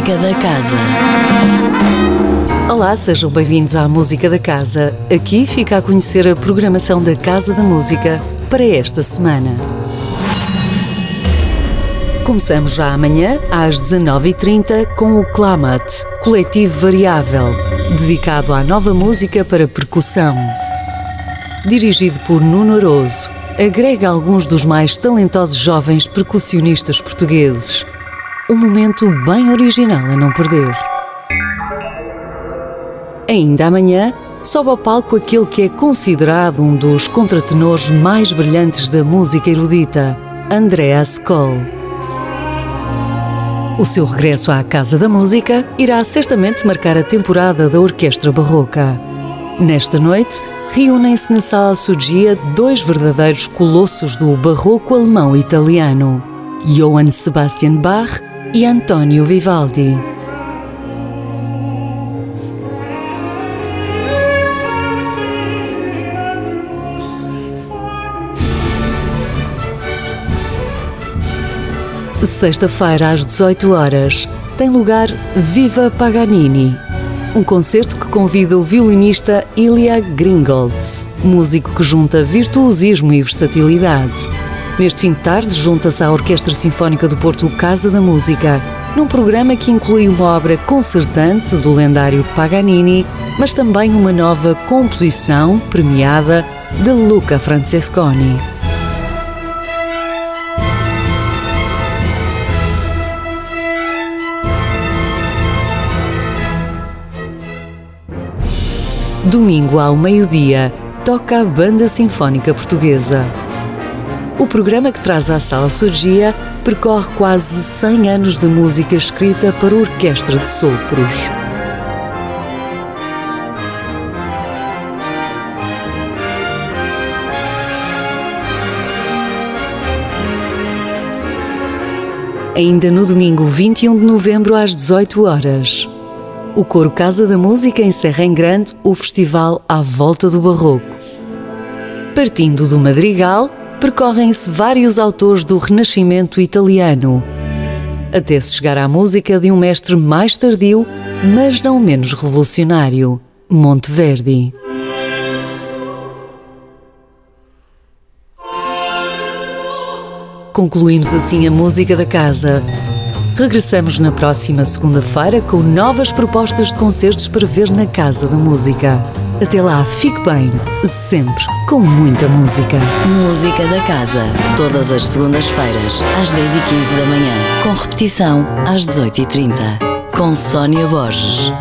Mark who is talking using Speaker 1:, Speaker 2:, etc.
Speaker 1: Música da Casa.
Speaker 2: Olá, sejam bem-vindos à Música da Casa. Aqui fica a conhecer a programação da Casa da Música para esta semana. Começamos já amanhã, às 19h30, com o Clamat, coletivo variável, dedicado à nova música para percussão. Dirigido por Nuno Aroso, agrega alguns dos mais talentosos jovens percussionistas portugueses. Um momento bem original a não perder. Ainda amanhã, sobe ao palco aquele que é considerado um dos contratenores mais brilhantes da música erudita, Andreas Kohl. O seu regresso à Casa da Música irá certamente marcar a temporada da Orquestra Barroca. Nesta noite, reúnem-se na Sala Sugia dois verdadeiros colossos do barroco alemão italiano, Johann Sebastian Bach e Antonio Vivaldi. Sexta-feira às 18 horas tem lugar Viva Paganini, um concerto que convida o violinista Ilya Gringolds, músico que junta virtuosismo e versatilidade. Neste fim de tarde, junta-se à Orquestra Sinfónica do Porto Casa da Música, num programa que inclui uma obra concertante do lendário Paganini, mas também uma nova composição premiada de Luca Francesconi. Domingo ao meio-dia, toca a Banda Sinfónica Portuguesa. O programa que traz à Sala Surgia percorre quase 100 anos de música escrita para orquestra de sopros. Ainda no domingo 21 de novembro às 18 horas, o Coro Casa da Música encerra em grande o festival À Volta do Barroco. Partindo do Madrigal, percorrem-se vários autores do Renascimento italiano, até se chegar à música de um mestre mais tardio, mas não menos revolucionário, Monteverdi. Concluímos assim a música da casa. Regressamos na próxima segunda-feira com novas propostas de concertos para ver na Casa da Música. Até lá, fique bem, sempre com muita música.
Speaker 1: Música da Casa, todas as segundas-feiras, às 10h15 da manhã, com repetição às 18h30, com Sónia Borges.